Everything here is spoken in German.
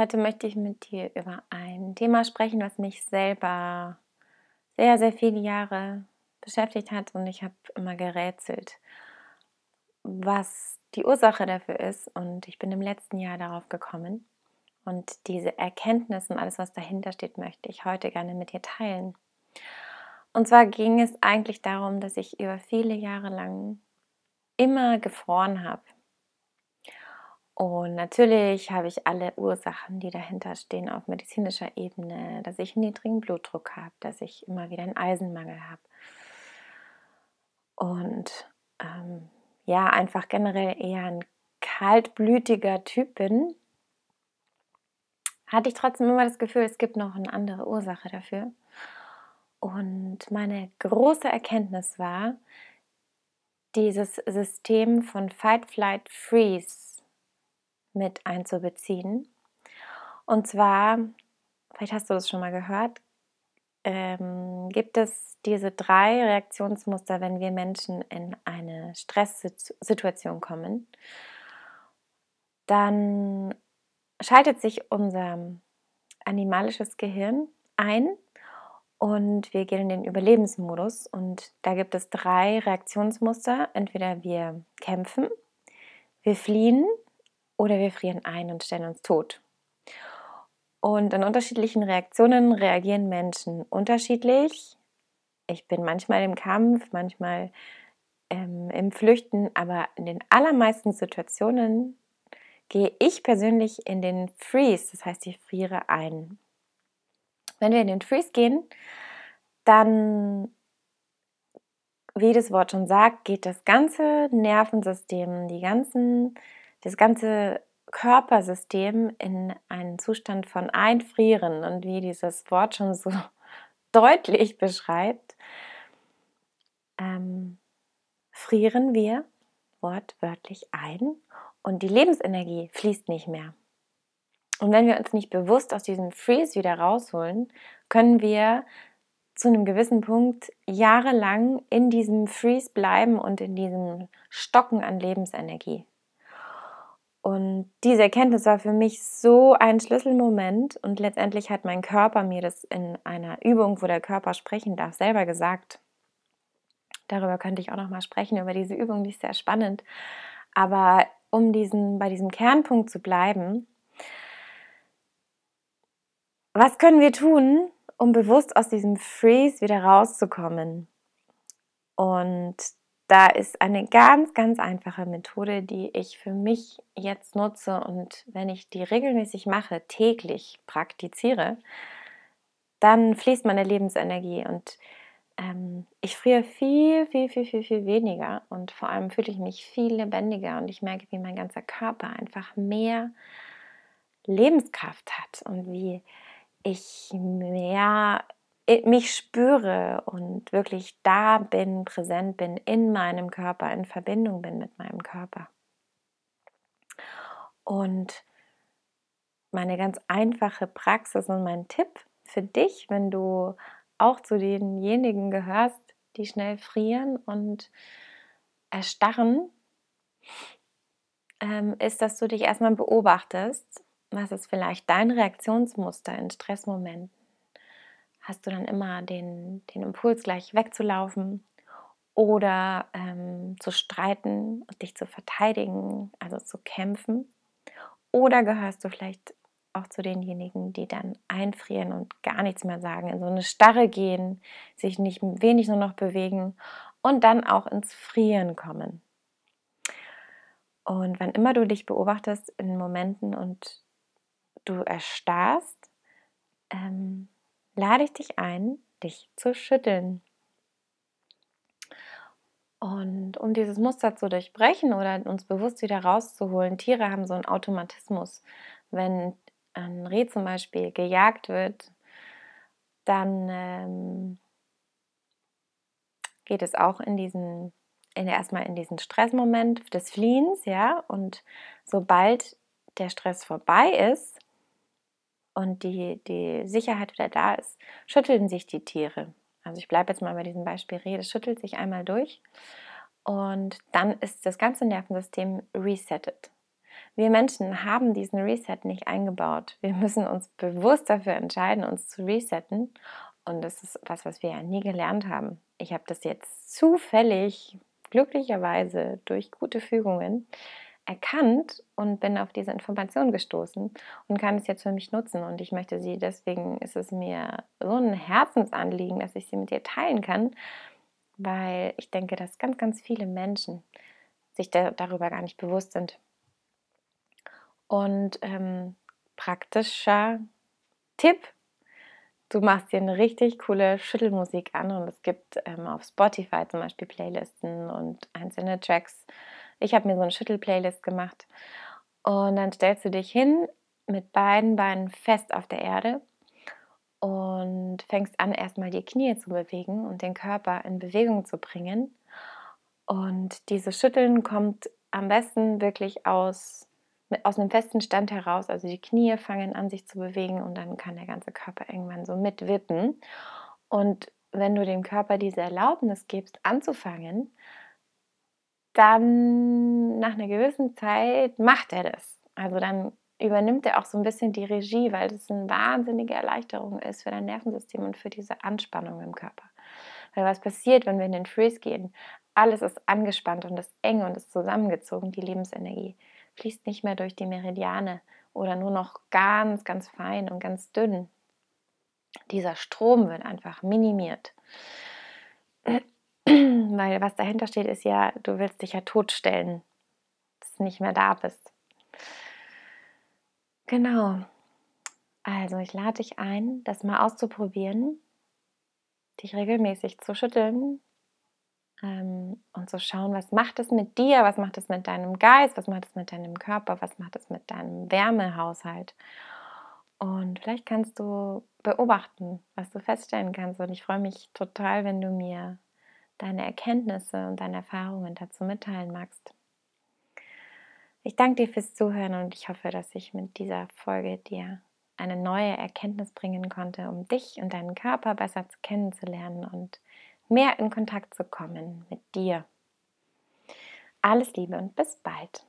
Heute möchte ich mit dir über ein Thema sprechen, was mich selber sehr, sehr viele Jahre beschäftigt hat und ich habe immer gerätselt, was die Ursache dafür ist. Und ich bin im letzten Jahr darauf gekommen. Und diese Erkenntnis und alles, was dahinter steht, möchte ich heute gerne mit dir teilen. Und zwar ging es eigentlich darum, dass ich über viele Jahre lang immer gefroren habe und natürlich habe ich alle Ursachen, die dahinter stehen, auf medizinischer Ebene, dass ich einen niedrigen Blutdruck habe, dass ich immer wieder einen Eisenmangel habe. Und ähm, ja, einfach generell eher ein kaltblütiger Typ bin, hatte ich trotzdem immer das Gefühl, es gibt noch eine andere Ursache dafür. Und meine große Erkenntnis war, dieses System von Fight, Flight, Freeze mit einzubeziehen. Und zwar, vielleicht hast du das schon mal gehört, ähm, gibt es diese drei Reaktionsmuster, wenn wir Menschen in eine Stresssituation kommen. Dann schaltet sich unser animalisches Gehirn ein und wir gehen in den Überlebensmodus. Und da gibt es drei Reaktionsmuster. Entweder wir kämpfen, wir fliehen oder wir frieren ein und stellen uns tot. Und in unterschiedlichen Reaktionen reagieren Menschen unterschiedlich. Ich bin manchmal im Kampf, manchmal ähm, im Flüchten, aber in den allermeisten Situationen gehe ich persönlich in den Freeze, das heißt, ich friere ein. Wenn wir in den Freeze gehen, dann, wie das Wort schon sagt, geht das ganze Nervensystem, die ganzen das ganze Körpersystem in einen Zustand von Einfrieren und wie dieses Wort schon so deutlich beschreibt, ähm, frieren wir wortwörtlich ein und die Lebensenergie fließt nicht mehr. Und wenn wir uns nicht bewusst aus diesem Freeze wieder rausholen, können wir zu einem gewissen Punkt jahrelang in diesem Freeze bleiben und in diesem Stocken an Lebensenergie. Und diese Erkenntnis war für mich so ein Schlüsselmoment und letztendlich hat mein Körper mir das in einer Übung, wo der Körper sprechen darf, selber gesagt. Darüber könnte ich auch noch mal sprechen über diese Übung, die ist sehr spannend. Aber um diesen, bei diesem Kernpunkt zu bleiben, was können wir tun, um bewusst aus diesem Freeze wieder rauszukommen? Und da ist eine ganz, ganz einfache Methode, die ich für mich jetzt nutze und wenn ich die regelmäßig mache, täglich praktiziere, dann fließt meine Lebensenergie und ähm, ich friere viel, viel, viel, viel, viel weniger und vor allem fühle ich mich viel lebendiger und ich merke, wie mein ganzer Körper einfach mehr Lebenskraft hat und wie ich mehr mich spüre und wirklich da bin, präsent bin in meinem Körper, in Verbindung bin mit meinem Körper. Und meine ganz einfache Praxis und mein Tipp für dich, wenn du auch zu denjenigen gehörst, die schnell frieren und erstarren, ähm, ist, dass du dich erstmal beobachtest, was ist vielleicht dein Reaktionsmuster in Stressmomenten hast du dann immer den, den Impuls, gleich wegzulaufen oder ähm, zu streiten und dich zu verteidigen, also zu kämpfen. Oder gehörst du vielleicht auch zu denjenigen, die dann einfrieren und gar nichts mehr sagen, in so eine Starre gehen, sich nicht wenig nur noch bewegen und dann auch ins Frieren kommen. Und wann immer du dich beobachtest in Momenten und du erstarrst, ähm, lade ich dich ein, dich zu schütteln. Und um dieses Muster zu durchbrechen oder uns bewusst wieder rauszuholen, Tiere haben so einen Automatismus. Wenn ein Reh zum Beispiel gejagt wird, dann ähm, geht es auch in diesen, in, erstmal in diesen Stressmoment des Fliehens, ja, und sobald der Stress vorbei ist, und die, die Sicherheit wieder da ist, schütteln sich die Tiere. Also ich bleibe jetzt mal bei diesem Beispiel Rede, schüttelt sich einmal durch und dann ist das ganze Nervensystem resettet. wir Menschen haben diesen Reset nicht eingebaut. Wir müssen uns bewusst dafür entscheiden, uns zu resetten. Und das ist was, was wir ja nie gelernt haben. Ich habe das jetzt zufällig, glücklicherweise durch gute Fügungen, erkannt und bin auf diese Information gestoßen und kann es jetzt für mich nutzen. Und ich möchte sie, deswegen ist es mir so ein Herzensanliegen, dass ich sie mit dir teilen kann, weil ich denke, dass ganz, ganz viele Menschen sich da, darüber gar nicht bewusst sind. Und ähm, praktischer Tipp, du machst dir eine richtig coole Schüttelmusik an und es gibt ähm, auf Spotify zum Beispiel Playlisten und einzelne Tracks. Ich habe mir so eine Schüttel-Playlist gemacht und dann stellst du dich hin mit beiden Beinen fest auf der Erde und fängst an, erstmal die Knie zu bewegen und den Körper in Bewegung zu bringen. Und dieses Schütteln kommt am besten wirklich aus aus einem festen Stand heraus, also die Knie fangen an sich zu bewegen und dann kann der ganze Körper irgendwann so mitwippen. Und wenn du dem Körper diese Erlaubnis gibst, anzufangen, dann nach einer gewissen Zeit macht er das. Also dann übernimmt er auch so ein bisschen die Regie, weil das eine wahnsinnige Erleichterung ist für dein Nervensystem und für diese Anspannung im Körper. Weil was passiert, wenn wir in den Freeze gehen? Alles ist angespannt und ist eng und ist zusammengezogen, die Lebensenergie fließt nicht mehr durch die Meridiane oder nur noch ganz, ganz fein und ganz dünn. Dieser Strom wird einfach minimiert. Weil was dahinter steht, ist ja, du willst dich ja totstellen, dass du nicht mehr da bist. Genau. Also ich lade dich ein, das mal auszuprobieren, dich regelmäßig zu schütteln, ähm, und so schauen, was macht es mit dir, was macht es mit deinem Geist, was macht es mit deinem Körper, was macht es mit deinem Wärmehaushalt. Und vielleicht kannst du beobachten, was du feststellen kannst. Und ich freue mich total, wenn du mir deine Erkenntnisse und deine Erfahrungen dazu mitteilen magst. Ich danke dir fürs Zuhören und ich hoffe, dass ich mit dieser Folge dir eine neue Erkenntnis bringen konnte, um dich und deinen Körper besser kennenzulernen und mehr in Kontakt zu kommen mit dir. Alles Liebe und bis bald.